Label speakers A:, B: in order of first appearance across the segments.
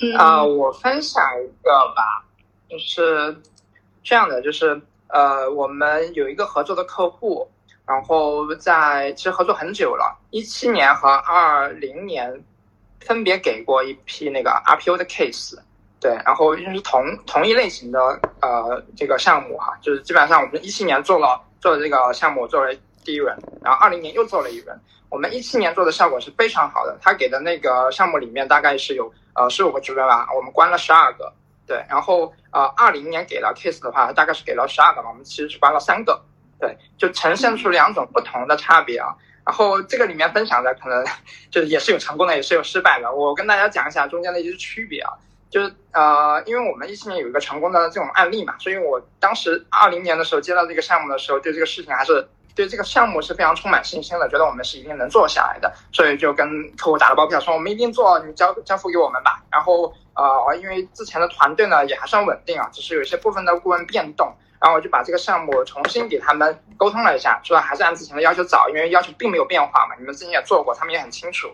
A: 嗯啊，我分享一个吧，就是这样的，就是呃，我们有一个合作的客户，然后在其实合作很久了，一七年和二零年分别给过一批那个 RPO 的 case。对，然后因为是同同一类型的呃这个项目哈，就是基本上我们一七年做了做了这个项目作为第一轮，然后二零年又做了一轮。我们一七年做的效果是非常好的，他给的那个项目里面大概是有呃十五个职位吧，我们关了十二个。对，然后呃二零年给了 case 的话，大概是给了十二个嘛，我们其实是关了三个。对，就呈现出两种不同的差别啊。然后这个里面分享的可能就是也是有成功的，也是有失败的。我跟大家讲一下中间的一些区别啊。就是呃，因为我们一七年有一个成功的这种案例嘛，所以我当时二零年的时候接到这个项目的时候，对这个事情还是对这个项目是非常充满信心的，觉得我们是一定能做下来的，所以就跟客户打了包票，说我们一定做，你交交付给我们吧。然后呃，因为之前的团队呢也还算稳定啊，只是有些部分的顾问变动，然后我就把这个项目重新给他们沟通了一下，说还是按之前的要求找，因为要求并没有变化嘛，你们之前也做过，他们也很清楚。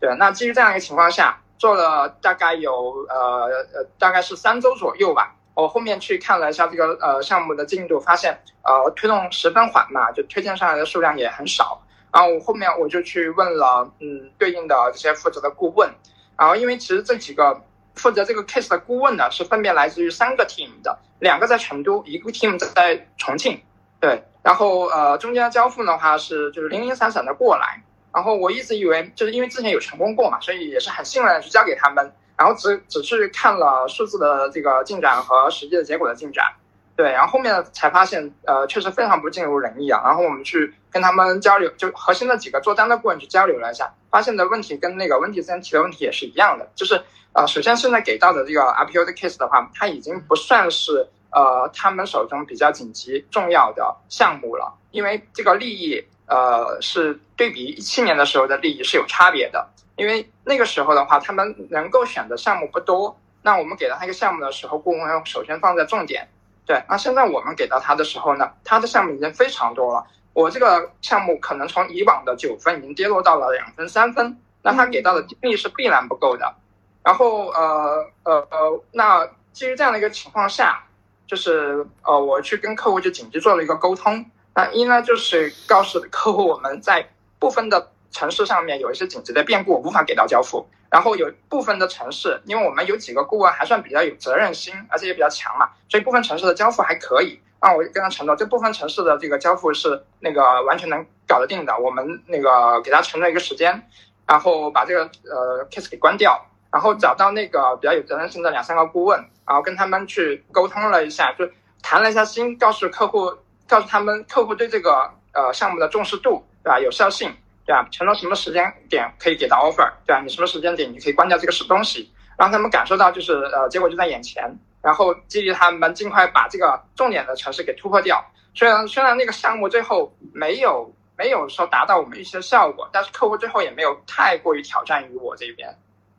A: 对，那基于这样一个情况下。做了大概有呃呃大概是三周左右吧，我后面去看了一下这个呃项目的进度，发现呃推动十分缓慢，就推荐上来的数量也很少。然后我后面我就去问了嗯对应的这些负责的顾问，然后因为其实这几个负责这个 case 的顾问呢是分别来自于三个 team 的，两个在成都，一个 team 在重庆，对，然后呃中间交付的话是就是零零散散的过来。然后我一直以为，就是因为之前有成功过嘛，所以也是很信任的去交给他们。然后只只是看了数字的这个进展和实际的结果的进展，对。然后后面才发现，呃，确实非常不尽如人意啊。然后我们去跟他们交流，就核心的几个做单的顾问去交流了一下，发现的问题跟那个温迪之前提的问题也是一样的。就是呃，首先现在给到的这个 RPO 的 case 的话，它已经不算是呃他们手中比较紧急重要的项目了，因为这个利益。呃，是对比一七年的时候的利益是有差别的，因为那个时候的话，他们能够选的项目不多。那我们给到他一个项目的时候，顾问要首先放在重点。对，那现在我们给到他的时候呢，他的项目已经非常多了。我这个项目可能从以往的九分已经跌落到了两分、三分，那他给到的精力是必然不够的。然后，呃呃呃，那基于这样的一个情况下，就是呃，我去跟客户就紧急做了一个沟通。那一呢，就是告诉客户我们在部分的城市上面有一些紧急的变故，无法给到交付。然后有部分的城市，因为我们有几个顾问还算比较有责任心，而且也比较强嘛，所以部分城市的交付还可以。那我跟他承诺，这部分城市的这个交付是那个完全能搞得定的。我们那个给他承诺一个时间，然后把这个呃 case 给关掉，然后找到那个比较有责任心的两三个顾问，然后跟他们去沟通了一下，就谈了一下心，告诉客户。告诉他们客户对这个呃项目的重视度，对吧？有效性，对吧？承诺什么时间点可以给到 offer，对吧？你什么时间点你可以关掉这个是东西，让他们感受到就是呃结果就在眼前，然后激励他们尽快把这个重点的城市给突破掉。虽然虽然那个项目最后没有没有说达到我们预期的效果，但是客户最后也没有太过于挑战于我这边，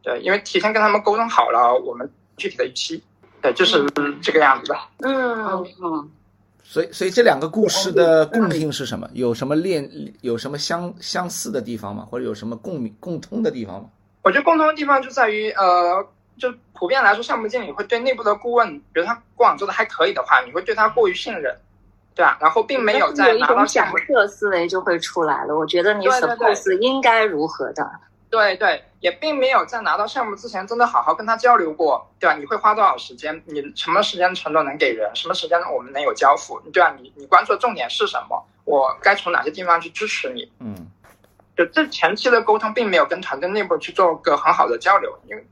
A: 对，因为提前跟他们沟通好了我们具体的预期，对，就是这个样子的。
B: 嗯嗯。
C: 所以，所以这两个故事的共性是什么？有什么链？有什么相相似的地方吗？或者有什么共鸣、共通的地方吗？
A: 我觉得共通的地方就在于，呃，就普遍来说，项目经理会对内部的顾问，比如他过往做的还可以的话，你会对他过于信任，对吧？然后并没
B: 有
A: 在拿到
B: 假设思维就会出来了。我觉得你 suppose 应该如何的。
A: 对对，也并没有在拿到项目之前真的好好跟他交流过，对吧？你会花多少时间？你什么时间承诺能给人？什么时间我们能有交付？对吧？你你关注的重点是什么？我该从哪些地方去支持你？
C: 嗯，
A: 就这前期的沟通并没有跟团队内部去做个很好的交流，因为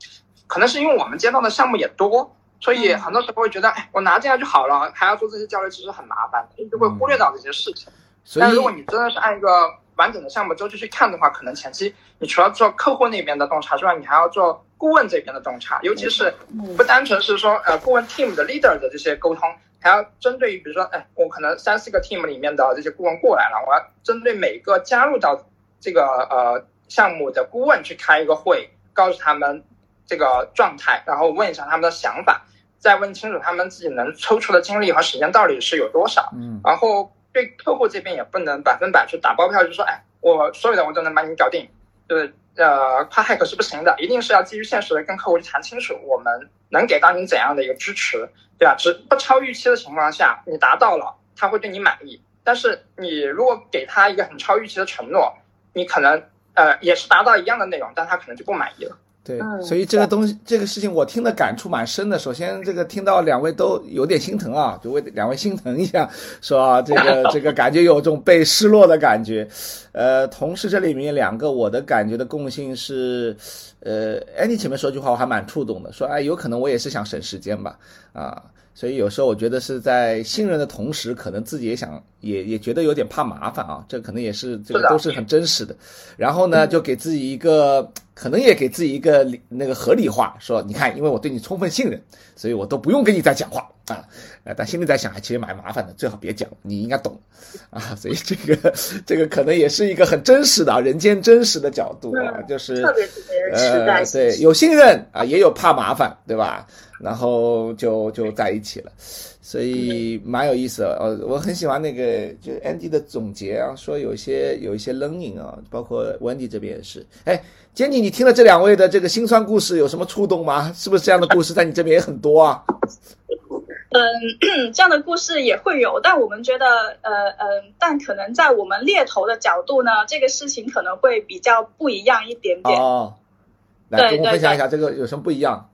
A: 可能是因为我们接到的项目也多，所以很多时候会觉得，哎，我拿进来就好了，还要做这些交流，其实很麻烦，就会忽略到这些事情。但如果你真的是按一个完整的项目周期去看的话，可能前期你除了做客户那边的洞察之外，你还要做顾问这边的洞察，尤其是不单纯是说呃顾问 team 的 leader 的这些沟通，还要针对于比如说，哎，我可能三四个 team 里面的这些顾问过来了，我要针对每个加入到这个呃项目的顾问去开一个会，告诉他们这个状态，然后问一下他们的想法，再问清楚他们自己能抽出的精力和时间到底是有多少，
C: 嗯，
A: 然后。对客户这边也不能百分百去打包票，就说哎，我所有的我都能帮你搞定，对，呃夸 hack 是不行的，一定是要基于现实的跟客户去谈清楚，我们能给到你怎样的一个支持，对吧？只不超预期的情况下，你达到了，他会对你满意。但是你如果给他一个很超预期的承诺，你可能呃也是达到一样的内容，但他可能就不满意了。
C: 对，所以这个东西，这个事情我听的感触蛮深的。首先，这个听到两位都有点心疼啊，就为两位心疼一下，说这个这个感觉有这种被失落的感觉。呃，同时这里面两个我的感觉的共性是，呃，Andy 前面说句话我还蛮触动的，说哎，有可能我也是想省时间吧，啊。所以有时候我觉得是在信任的同时，可能自己也想也也觉得有点怕麻烦啊，这可能也是这个都是很真实的。然后呢，就给自己一个，可能也给自己一个那个合理化，说你看，因为我对你充分信任，所以我都不用跟你再讲话啊。呃，但心里在想，其实蛮麻烦的，最好别讲，你应该懂啊。所以这个这个可能也是一个很真实的人间真实的角度啊，就是
B: 特别特别呃，
C: 对，有信任啊，也有怕麻烦，对吧？然后就就在一起了，所以蛮有意思的。呃，我很喜欢那个就是 Andy 的总结啊，说有一些有一些 learning 啊，包括 Wendy 这边也是。哎，Jenny，你听了这两位的这个心酸故事，有什么触动吗？是不是这样的故事在你这边也很多啊？
D: 嗯，这样的故事也会有，但我们觉得，呃呃，但可能在我们猎头的角度呢，这个事情可能会比较不一样一点点。
C: 哦，来跟我分享一下这个有什么不一样？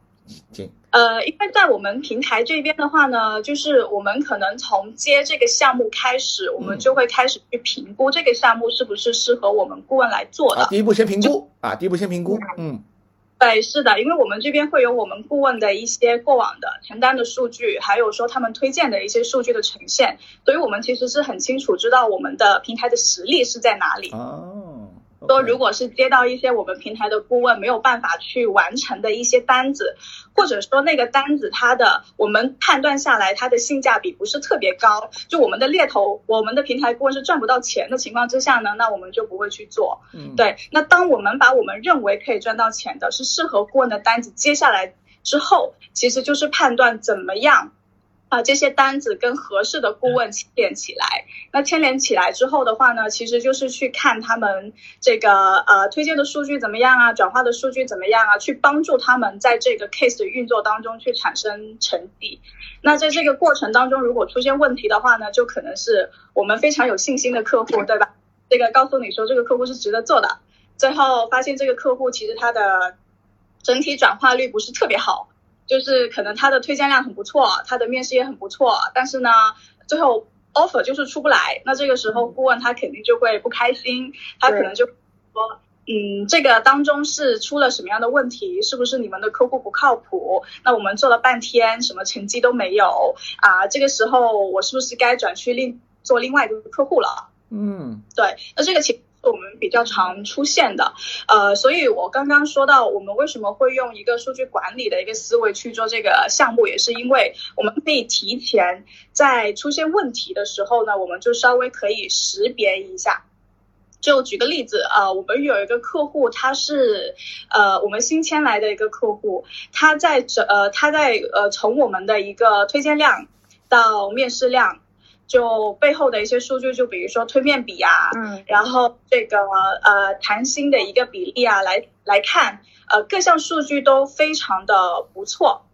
C: 请。
D: 呃，因为在我们平台这边的话呢，就是我们可能从接这个项目开始，我们就会开始去评估这个项目是不是适合我们顾问来做的。
C: 第一步先评估啊，第一步先评估。嗯，
D: 对，是的，因为我们这边会有我们顾问的一些过往的承担的数据，还有说他们推荐的一些数据的呈现，所以我们其实是很清楚知道我们的平台的实力是在哪里。
C: 哦。
D: 说，如果是接到一些我们平台的顾问没有办法去完成的一些单子，或者说那个单子它的我们判断下来它的性价比不是特别高，就我们的猎头，我们的平台顾问是赚不到钱的情况之下呢，那我们就不会去做。
C: 嗯，
D: 对。那当我们把我们认为可以赚到钱的是适合顾问的单子接下来之后，其实就是判断怎么样。啊，这些单子跟合适的顾问牵连起来，那牵连起来之后的话呢，其实就是去看他们这个呃推荐的数据怎么样啊，转化的数据怎么样啊，去帮助他们在这个 case 的运作当中去产生成绩。那在这个过程当中，如果出现问题的话呢，就可能是我们非常有信心的客户，对吧？这个告诉你说这个客户是值得做的，最后发现这个客户其实他的整体转化率不是特别好。就是可能他的推荐量很不错，他的面试也很不错，但是呢，最后 offer 就是出不来。那这个时候顾问他肯定就会不开心，他可能就说，嗯，这个当中是出了什么样的问题？是不是你们的客户不靠谱？那我们做了半天，什么成绩都没有啊？这个时候我是不是该转去另做另外一个客户了？
C: 嗯，
D: 对，那这个情。我们比较常出现的，呃，所以我刚刚说到，我们为什么会用一个数据管理的一个思维去做这个项目，也是因为我们可以提前在出现问题的时候呢，我们就稍微可以识别一下。就举个例子啊，我们有一个客户，他是呃我们新签来的一个客户，他在这呃他在呃从我们的一个推荐量到面试量。就背后的一些数据，就比如说推面比啊，
B: 嗯，
D: 然后这个呃谈薪的一个比例啊，来来看，呃各项数据都非常的不错。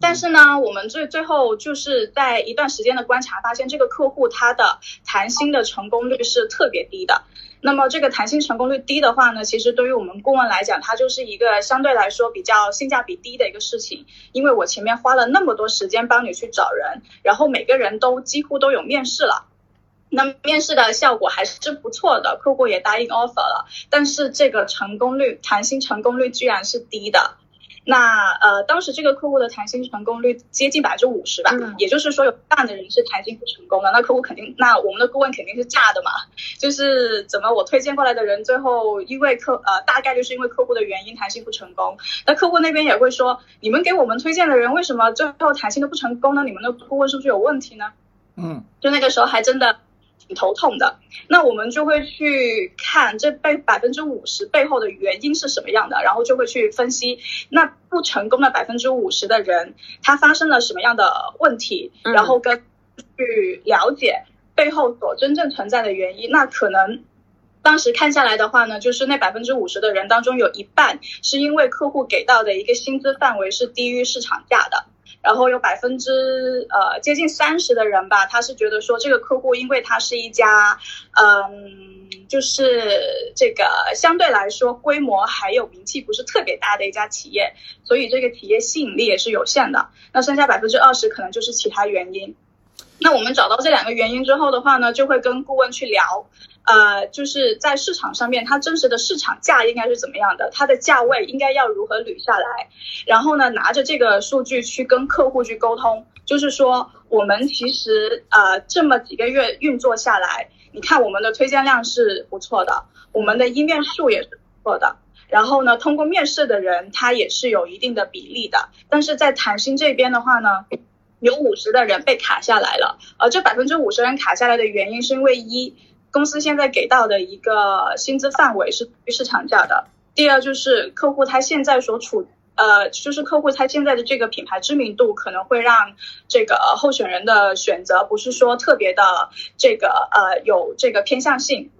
D: 但是呢，我们最最后就是在一段时间的观察，发现这个客户他的谈薪的成功率是特别低的。那么这个谈薪成功率低的话呢，其实对于我们顾问来讲，它就是一个相对来说比较性价比低的一个事情。因为我前面花了那么多时间帮你去找人，然后每个人都几乎都有面试了，那面试的效果还是不错的，客户也答应 offer 了，但是这个成功率谈薪成功率居然是低的。那呃，当时这个客户的谈薪成功率接近百分之五十吧，也就是说有半的人是谈薪不成功的。那客户肯定，那我们的顾问肯定是炸的嘛。就是怎么我推荐过来的人，最后因为客呃大概率是因为客户的原因谈薪不成功。那客户那边也会说，你们给我们推荐的人为什么最后谈薪都不成功呢？你们的顾问是不是有问题呢？
C: 嗯，
D: 就那个时候还真的。挺头痛的，那我们就会去看这背百分之五十背后的原因是什么样的，然后就会去分析那不成功的百分之五十的人，他发生了什么样的问题，然后跟去了解背后所真正存在的原因，那可能。当时看下来的话呢，就是那百分之五十的人当中，有一半是因为客户给到的一个薪资范围是低于市场价的。然后有百分之呃接近三十的人吧，他是觉得说这个客户因为他是一家，嗯，就是这个相对来说规模还有名气不是特别大的一家企业，所以这个企业吸引力也是有限的。那剩下百分之二十可能就是其他原因。那我们找到这两个原因之后的话呢，就会跟顾问去聊。呃，就是在市场上面，它真实的市场价应该是怎么样的？它的价位应该要如何捋下来？然后呢，拿着这个数据去跟客户去沟通，就是说，我们其实呃这么几个月运作下来，你看我们的推荐量是不错的，我们的一面数也是不错的。然后呢，通过面试的人他也是有一定的比例的。但是在谈心这边的话呢，有五十的人被卡下来了。而这百分之五十人卡下来的原因是因为一。公司现在给到的一个薪资范围是于市场价的。第二就是客户他现在所处，呃，就是客户他现在的这个品牌知名度可能会让这个候选人的选择不是说特别的这个呃有这个偏向性。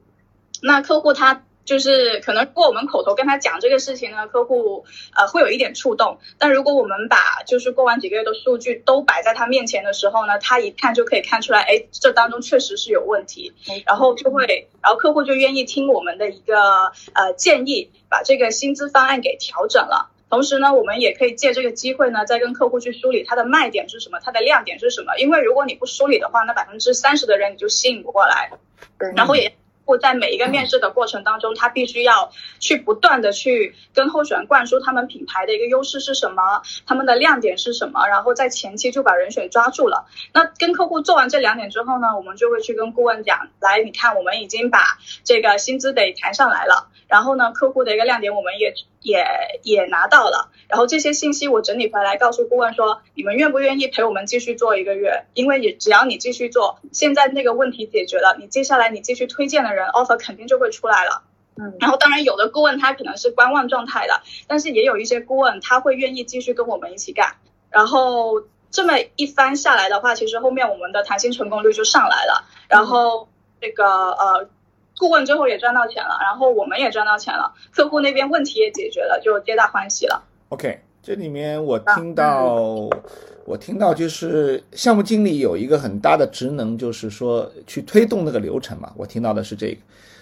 D: 那客户他。就是可能，如果我们口头跟他讲这个事情呢，客户呃会有一点触动。但如果我们把就是过完几个月的数据都摆在他面前的时候呢，他一看就可以看出来，哎，这当中确实是有问题，然后就会，然后客户就愿意听我们的一个呃建议，把这个薪资方案给调整了。同时呢，我们也可以借这个机会呢，再跟客户去梳理他的卖点是什么，他的亮点是什么。因为如果你不梳理的话，那百分之三十的人你就吸引不过来，然后也。在每一个面试的过程当中，他必须要去不断的去跟候选人灌输他们品牌的一个优势是什么，他们的亮点是什么，然后在前期就把人选抓住了。那跟客户做完这两点之后呢，我们就会去跟顾问讲，来，你看我们已经把这个薪资得谈上来了，然后呢，客户的一个亮点我们也也也拿到了。然后这些信息我整理回来，告诉顾问说，你们愿不愿意陪我们继续做一个月？因为你只要你继续做，现在那个问题解决了，你接下来你继续推荐的人 offer 肯定就会出来了。嗯，然后当然有的顾问他可能是观望状态的，但是也有一些顾问他会愿意继续跟我们一起干。然后这么一番下来的话，其实后面我们的谈薪成功率就上来了。然后这个呃，顾问最后也赚到钱了，然后我们也赚到钱了，客户那边问题也解决了，就皆大欢喜了。
C: OK，这里面我听到，我听到就是项目经理有一个很大的职能，就是说去推动那个流程嘛。我听到的是这个，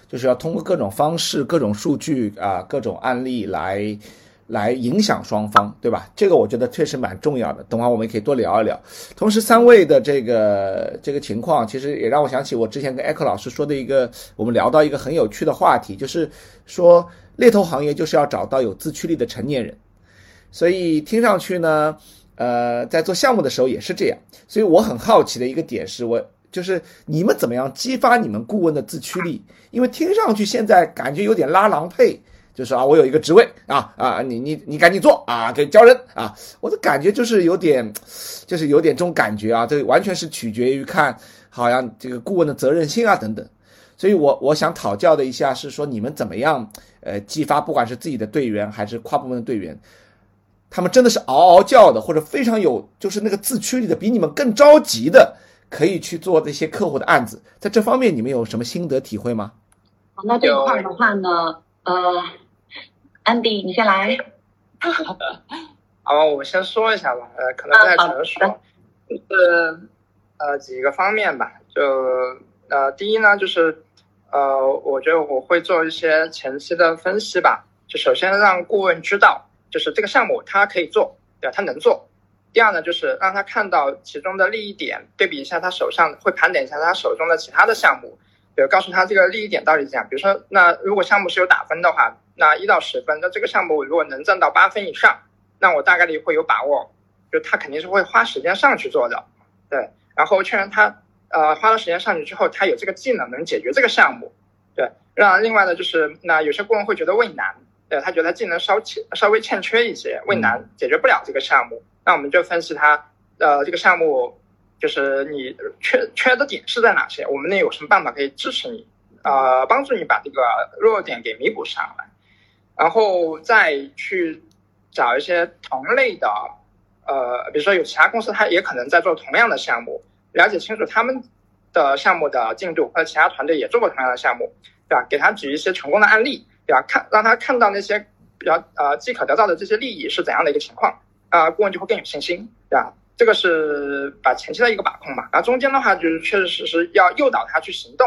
C: 就是要通过各种方式、各种数据啊、各种案例来来影响双方，对吧？这个我觉得确实蛮重要的。等会儿我们也可以多聊一聊。同时，三位的这个这个情况，其实也让我想起我之前跟艾克老师说的一个，我们聊到一个很有趣的话题，就是说猎头行业就是要找到有自驱力的成年人。所以听上去呢，呃，在做项目的时候也是这样。所以我很好奇的一个点是，我就是你们怎么样激发你们顾问的自驱力？因为听上去现在感觉有点拉郎配，就是啊，我有一个职位啊啊，你你你赶紧做啊，给教人啊，我的感觉就是有点，就是有点这种感觉啊，这完全是取决于看好像这个顾问的责任心啊等等。所以我我想讨教的一下是说，你们怎么样呃激发，不管是自己的队员还是跨部门的队员。他们真的是嗷嗷叫的，或者非常有，就是那个自驱力的，比你们更着急的，可以去做这些客户的案子。在这方面，你们有什么心得体会吗？
B: 那这块的话呢，呃，安迪，你先来。
A: 好，我先说一下吧，呃，可能不太成熟，就是呃几个方面吧，就呃第一呢，就是呃，我觉得我会做一些前期的分析吧，就首先让顾问知道。就是这个项目他可以做，对吧？他能做。第二呢，就是让他看到其中的利益点，对比一下他手上，会盘点一下他手中的其他的项目，比如告诉他这个利益点到底怎样。比如说，那如果项目是有打分的话，那一到十分，那这个项目如果能挣到八分以上，那我大概率会有把握，就他肯定是会花时间上去做的。对，然后确认他呃花了时间上去之后，他有这个技能能解决这个项目。对，让另外呢，就是那有些顾问会觉得畏难。对他觉得技能稍欠稍微欠缺一些，畏难解决不了这个项目，那我们就分析他，呃，这个项目就是你缺缺的点是在哪些，我们能有什么办法可以支持你，呃，帮助你把这个弱点给弥补上来，然后再去找一些同类的，呃，比如说有其他公司他也可能在做同样的项目，了解清楚他们的项目的进度，或者其他团队也做过同样的项目。对吧？给他举一些成功的案例，对吧？看让他看到那些比较呃即可得到的这些利益是怎样的一个情况，啊，顾问就会更有信心，对吧？这个是把前期的一个把控嘛，然后中间的话就是确确实实要诱导他去行动，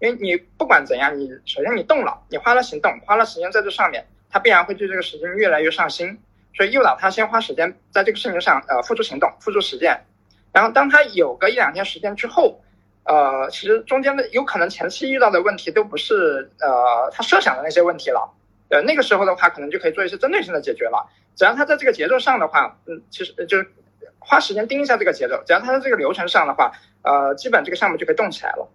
A: 因为你不管怎样，你首先你动了，你花了行动，花了时间在这上面，他必然会对这个事情越来越上心，所以诱导他先花时间在这个事情上，呃，付出行动，付出实践，然后当他有个一两天时间之后。呃，其实中间的有可能前期遇到的问题都不是呃他设想的那些问题了，呃那个时候的话可能就可以做一些针对性的解决了。只要他在这个节奏上的话，嗯，其实就是花时间盯一下这个节奏，只要他在这个流程上的话，呃，基本这个项目就可以动起来了。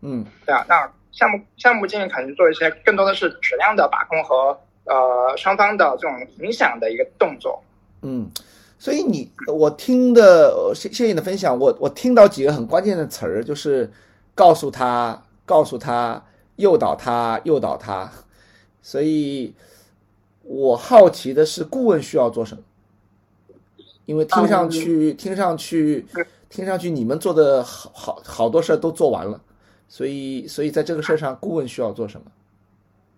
C: 嗯，
A: 对啊，那项目项目经理可能做一些更多的是质量的把控和呃双方的这种影响的一个动作。
C: 嗯。所以你我听的谢谢谢你的分享，我我听到几个很关键的词儿，就是告诉他、告诉他、诱导他、诱导他。所以，我好奇的是，顾问需要做什么？因为听上去、听上去、听上去，你们做的好好好多事儿都做完了，所以，所以在这个事儿上，顾问需要做什么？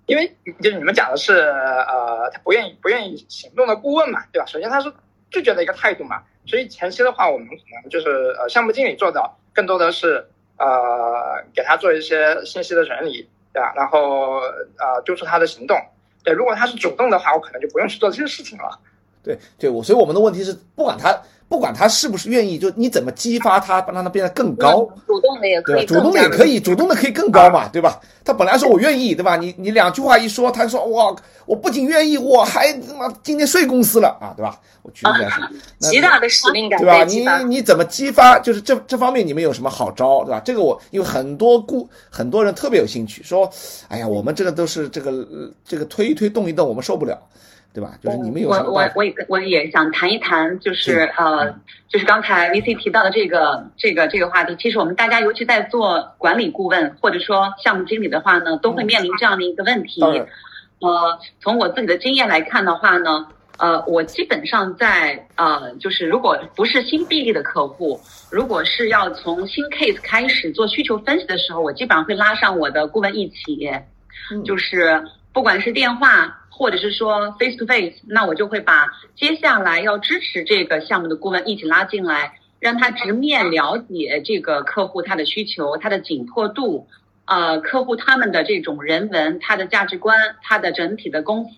A: 因为就是你们讲的是，呃，他不愿意不愿意行动的顾问嘛，对吧？首先他是。拒绝的一个态度嘛，所以前期的话，我们可能就是呃，项目经理做的更多的是呃，给他做一些信息的整理，对吧？然后呃，督促他的行动。对，如果他是主动的话，我可能就不用去做这些事情了。
C: 对，对我，所以我们的问题是，不管他。不管他是不是愿意，就你怎么激发他，让他变得更高。
B: 主动的也可以，
C: 主动的也可以，主动的可以更高嘛，对吧？他本来说我愿意，对吧？你你两句话一说，他说哇，我不仅愿意，我还他妈今天睡公司了啊，对吧？我举个例
B: 子，极大的使命感，
C: 对吧？你你怎么激发？就是这这方面你们有什么好招，对吧？这个我因为很多顾很多人特别有兴趣，说，哎呀，我们这个都是这个这个推一推动一动，我们受不了。对吧？就是你们有
E: 我我我也我也想谈一谈，就是呃，就是刚才 VC 提到的这个这个这个话题。其实我们大家，尤其在做管理顾问或者说项目经理的话呢，都会面临这样的一个问题。呃，从我自己的经验来看的话呢，呃，我基本上在呃，就是如果不是新 BD 的客户，如果是要从新 case 开始做需求分析的时候，我基本上会拉上我的顾问一起，就是不管是电话。或者是说 face to face，那我就会把接下来要支持这个项目的顾问一起拉进来，让他直面了解这个客户他的需求、他的紧迫度，呃，客户他们的这种人文、他的价值观、他的整体的公司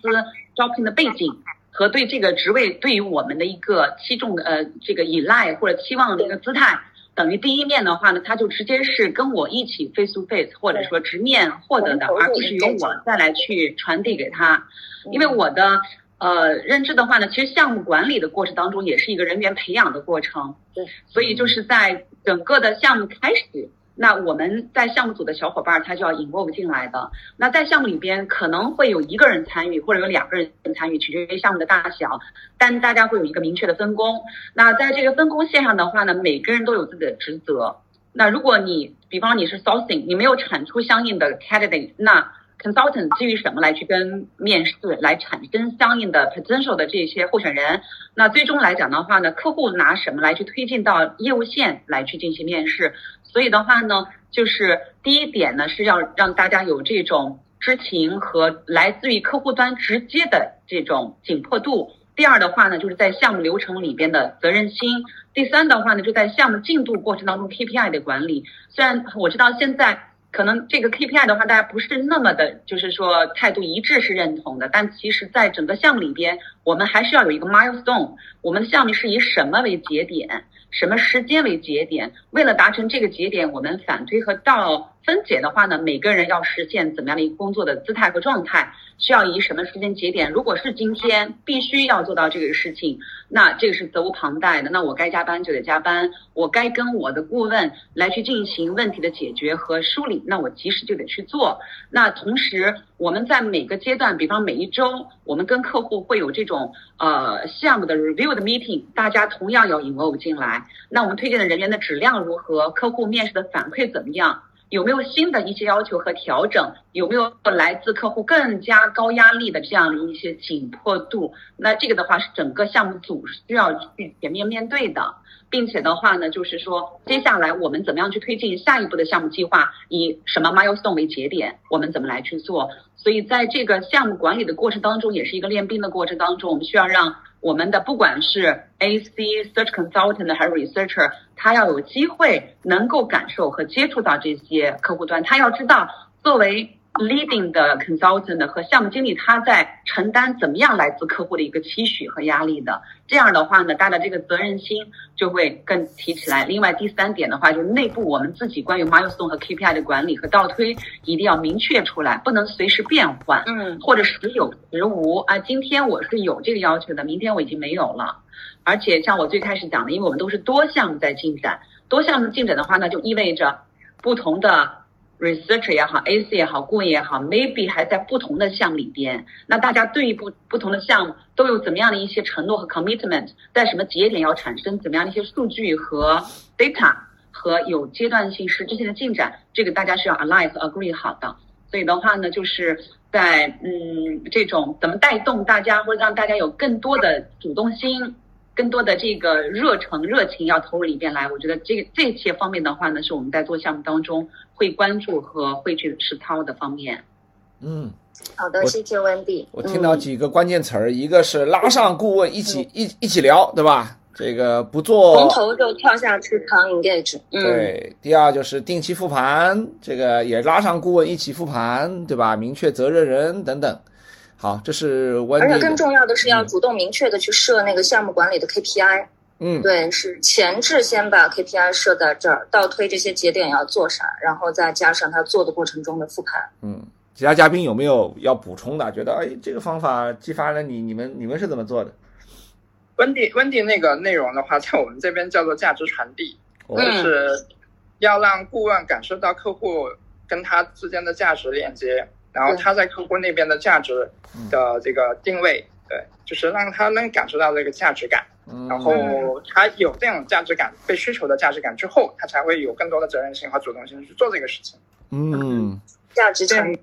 E: 招聘的背景和对这个职位对于我们的一个期重的呃这个依赖或者期望的一个姿态。等于第一面的话呢，他就直接是跟我一起 face to face，或者说直面获得的，而不是由我再来去传递给他。因为我的呃认知的话呢，其实项目管理的过程当中也是一个人员培养的过程。
B: 对，
E: 所以就是在整个的项目开始。那我们在项目组的小伙伴他就要引 e 进来的。那在项目里边可能会有一个人参与，或者有两个人参与，取决于项目的大小。但大家会有一个明确的分工。那在这个分工线上的话呢，每个人都有自己的职责。那如果你比方你是 sourcing，你没有产出相应的 candidate，那 consultant 基于什么来去跟面试来产生相应的 potential 的这些候选人？那最终来讲的话呢，客户拿什么来去推进到业务线来去进行面试？所以的话呢，就是第一点呢，是要让大家有这种知情和来自于客户端直接的这种紧迫度。第二的话呢，就是在项目流程里边的责任心。第三的话呢，就在项目进度过程当中 KPI 的管理。虽然我知道现在。可能这个 KPI 的话，大家不是那么的，就是说态度一致是认同的。但其实，在整个项目里边，我们还是要有一个 milestone。我们的项目是以什么为节点，什么时间为节点？为了达成这个节点，我们反推和到分解的话呢，每个人要实现怎么样的一个工作的姿态和状态？需要以什么时间节点？如果是今天必须要做到这个事情，那这个是责无旁贷的。那我该加班就得加班，我该跟我的顾问来去进行问题的解决和梳理，那我及时就得去做。那同时，我们在每个阶段，比方每一周，我们跟客户会有这种呃项目的 review 的 meeting，大家同样要 involve 进来。那我们推荐的人员的质量如何？客户面试的反馈怎么样？有没有新的一些要求和调整？有没有来自客户更加高压力的这样的一些紧迫度？那这个的话是整个项目组需要去全面面对的。并且的话呢，就是说，接下来我们怎么样去推进下一步的项目计划？以什么 milestone 为节点？我们怎么来去做？所以在这个项目管理的过程当中，也是一个练兵的过程当中，我们需要让我们的不管是 AC search consultant 还是 researcher，他要有机会能够感受和接触到这些客户端，他要知道作为。Leading 的 consultant 和项目经理，他在承担怎么样来自客户的一个期许和压力的？这样的话呢，大家这个责任心就会更提起来。另外第三点的话，就是内部我们自己关于 milestone 和 KPI 的管理和倒推一定要明确出来，不能随时变换，
B: 嗯，
E: 或者时有时无啊。今天我是有这个要求的，明天我已经没有了。而且像我最开始讲的，因为我们都是多项在进展，多项目进展的话呢，就意味着不同的。Research 也好，AC 也好，顾问也好，maybe 还在不同的项里边。那大家对于不不同的项目都有怎么样的一些承诺和 commitment，在什么节点要产生怎么样的一些数据和 data 和有阶段性实质性的进展，这个大家是要 align 和 agree 好的。所以的话呢，就是在嗯这种怎么带动大家或者让大家有更多的主动心。更多的这个热诚、热情要投入里边来，我觉得这个这些方面的话呢，是我们在做项目当中会关注和会去实操的方面。
C: 嗯，
B: 好的，谢谢温迪。
C: 我听到几个关键词儿，一个是拉上顾问一起一一起聊，对吧？这个不做
B: 从头就跳下去扛 engage。
C: 对，第二就是定期复盘，这个也拉上顾问一起复盘，对吧？明确责任人等等。好，这是温
B: 而且更重要的是要主动明确的去设那个项目管理的 KPI。
C: 嗯，
B: 对，是前置先把 KPI 设在这儿，倒推这些节点要做啥，然后再加上他做的过程中的复盘。
C: 嗯，其他嘉宾有没有要补充的？觉得哎，这个方法激发了你，你们你们是怎么做的？
A: 温迪温迪那个内容的话，在我们这边叫做价值传递，就是要让顾问感受到客户跟他之间的价值链接。然后他在客户那边的价值的这个定位，对，就是让他能感受到这个价值感，然后他有这种价值感，被需求的价值感之后，他才会有更多的责任心和主动性去做这个事情。
C: 嗯，
B: 价值传递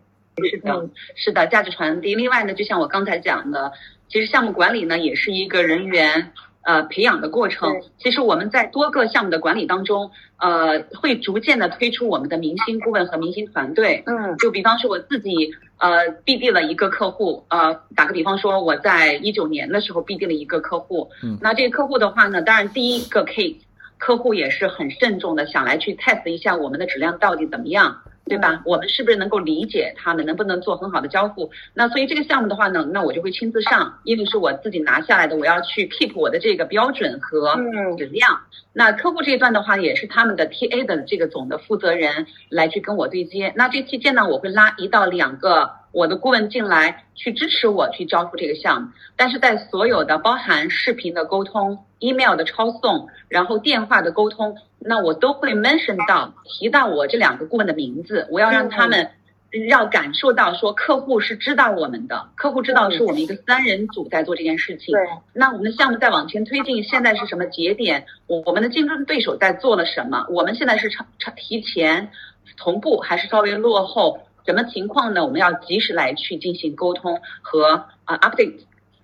E: 是的，是的，价值传递。另外呢，就像我刚才讲的，其实项目管理呢也是一个人员。呃，培养的过程，其实我们在多个项目的管理当中，呃，会逐渐的推出我们的明星顾问和明星团队。
B: 嗯，
E: 就比方说我自己，呃，BD 了一个客户，呃，打个比方说我在一九年的时候 BD 了一个客户。
C: 嗯，
E: 那这个客户的话呢，当然第一个 case，客户也是很慎重的，想来去 test 一下我们的质量到底怎么样。对吧？我们是不是能够理解他们，能不能做很好的交付？那所以这个项目的话呢，那我就会亲自上，因为是我自己拿下来的，我要去 keep 我的这个标准和质量。那客户这一段的话，也是他们的 TA 的这个总的负责人来去跟我对接。那这期间呢，我会拉一到两个我的顾问进来，去支持我去交付这个项目。但是在所有的包含视频的沟通、email 的抄送，然后电话的沟通。那我都会 mention 到提到我这两个顾问的名字，我要让他们要感受到说客户是知道我们的，客户知道是我们一个三人组在做这件事情。
B: 对，
E: 那我们的项目在往前推进，现在是什么节点？我我们的竞争对手在做了什么？我们现在是超超提前同步还是稍微落后？什么情况呢？我们要及时来去进行沟通和啊 update。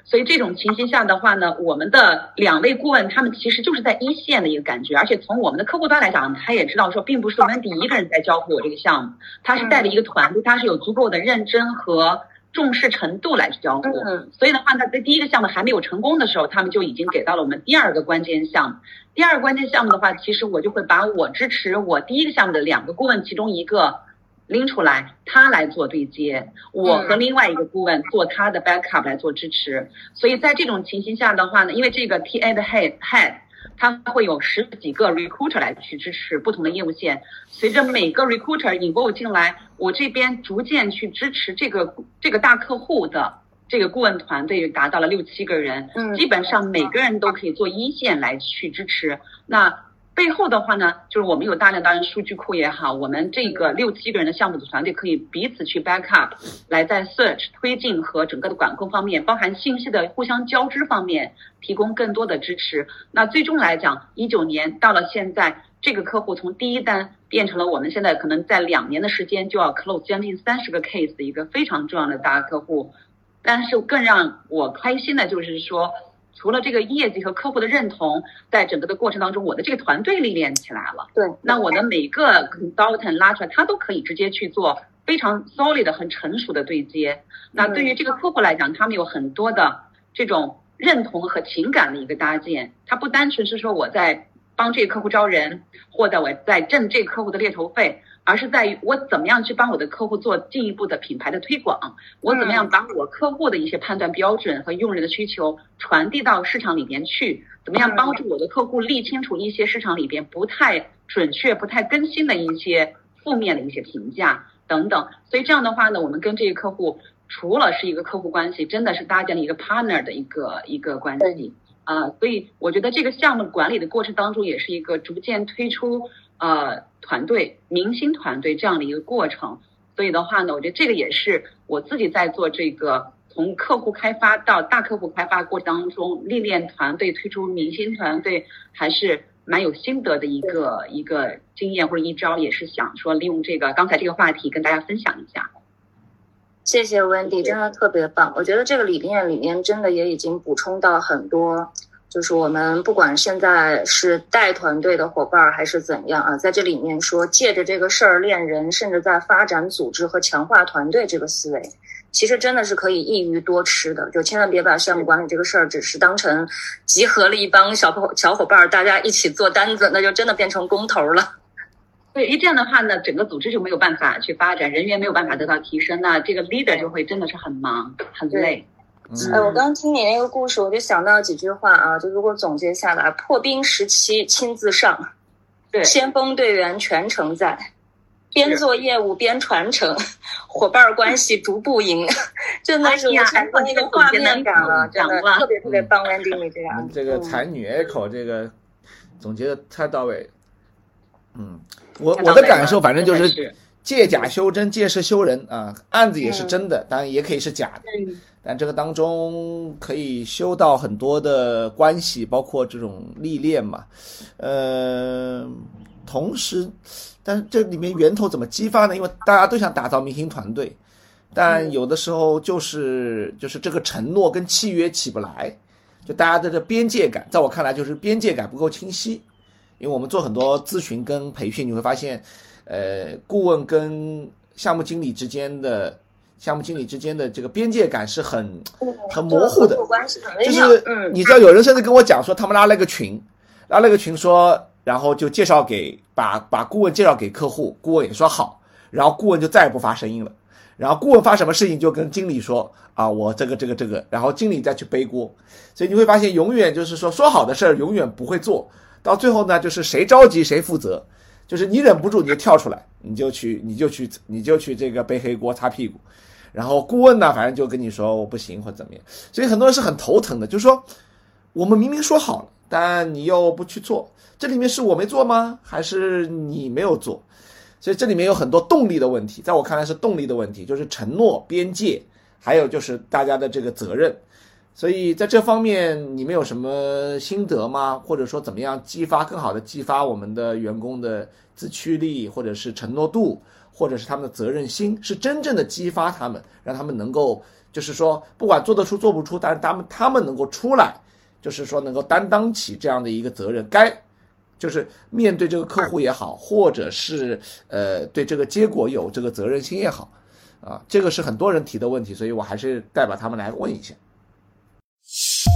E: 所以这种情形下的话呢，我们的两位顾问他们其实就是在一线的一个感觉，而且从我们的客户端来讲，他也知道说，并不是我们第一个人在交付我这个项目，他是带了一个团队，他是有足够的认真和重视程度来去交付。所以的话呢，在第一个项目还没有成功的时候，他们就已经给到了我们第二个关键项目。第二个关键项目的话，其实我就会把我支持我第一个项目的两个顾问其中一个。拎出来，他来做对接，我和另外一个顾问做他的 backup 来做支持。所以在这种情形下的话呢，因为这个 TA 的 head head，他会有十几个 recruiter 来去支持不同的业务线。随着每个 recruiter involve 进来，我这边逐渐去支持这个这个大客户的这个顾问团队达到了六七个人，基本上每个人都可以做一线来去支持。那背后的话呢，就是我们有大量当然数据库也好，我们这个六七个人的项目组团队可以彼此去 back up，来在 search 推进和整个的管控方面，包含信息的互相交织方面，提供更多的支持。那最终来讲，一九年到了现在，这个客户从第一单变成了我们现在可能在两年的时间就要 close 将近三十个 case 的一个非常重要的大客户。但是更让我开心的就是说，除了这个业绩和客户的认同，在整个的过程当中，我的这个团队历练起来了。
B: 对，
E: 那我的每个 consultant 拉出来，他都可以直接去做非常 solid 很成熟的对接。那对于这个客户来讲，他们有很多的这种。认同和情感的一个搭建，它不单纯是说我在帮这个客户招人，或者我在挣这个客户的猎头费，而是在于我怎么样去帮我的客户做进一步的品牌的推广，我怎么样把我客户的一些判断标准和用人的需求传递到市场里边去，怎么样帮助我的客户理清楚一些市场里边不太准确、不太更新的一些负面的一些评价等等。所以这样的话呢，我们跟这个客户。除了是一个客户关系，真的是搭建了一个 partner 的一个一个关系啊，所以我觉得这个项目管理的过程当中，也是一个逐渐推出呃团队明星团队这样的一个过程。所以的话呢，我觉得这个也是我自己在做这个从客户开发到大客户开发过程当中历练团队、推出明星团队，还是蛮有心得的一个一个经验或者一招，也是想说利用这个刚才这个话题跟大家分享一下。
B: 谢谢 Wendy，真的特别棒。我觉得这个理念里面真的也已经补充到很多，就是我们不管现在是带团队的伙伴还是怎样啊，在这里面说借着这个事儿练人，甚至在发展组织和强化团队这个思维，其实真的是可以一鱼多吃的。就千万别把项目管理这个事儿只是当成集合了一帮小伙小伙伴大家一起做单子，那就真的变成工头了。
E: 对，一这样的话呢，整个组织就没有办法去发展，人员没有办法得到提升，那这个 leader 就会真的是很忙很累。
B: 哎，我刚听你那个故事，我就想到几句话啊，就如果总结下来，破冰时期亲自上，
E: 对，
B: 先锋队员全程在，边做业务边传承，伙伴关系逐步赢，真的是我产生那个画面感了，真的特别特别棒，Wendy 你这样，
C: 这个才女 echo 这个总结的太到位。嗯，我我的感受反正就是借假修真，借势修人啊。案子也是真的，当然也可以是假的，但这个当中可以修到很多的关系，包括这种历练嘛。呃，同时，但是这里面源头怎么激发呢？因为大家都想打造明星团队，但有的时候就是就是这个承诺跟契约起不来，就大家的这边界感，在我看来就是边界感不够清晰。因为我们做很多咨询跟培训，你会发现，呃，顾问跟项目经理之间的项目经理之间的这个边界感是很很模糊的，就是你知道，有人甚至跟我讲说，他们拉了个群，拉了个群说，然后就介绍给把把顾问介绍给客户，顾问也说好，然后顾问就再也不发声音了，然后顾问发什么事情就跟经理说啊，我这个这个这个，然后经理再去背锅，所以你会发现，永远就是说说好的事儿永远不会做。到最后呢，就是谁着急谁负责，就是你忍不住你就跳出来，你就去你就去你就去这个背黑锅擦屁股，然后顾问呢，反正就跟你说我不行或怎么样，所以很多人是很头疼的，就是说我们明明说好了，但你又不去做，这里面是我没做吗？还是你没有做？所以这里面有很多动力的问题，在我看来是动力的问题，就是承诺边界，还有就是大家的这个责任。所以在这方面，你们有什么心得吗？或者说，怎么样激发更好的激发我们的员工的自驱力，或者是承诺度，或者是他们的责任心，是真正的激发他们，让他们能够，就是说，不管做得出做不出，但是他们他们能够出来，就是说能够担当起这样的一个责任，该就是面对这个客户也好，或者是呃对这个结果有这个责任心也好，啊，这个是很多人提的问题，所以我还是代表他们来问一下。you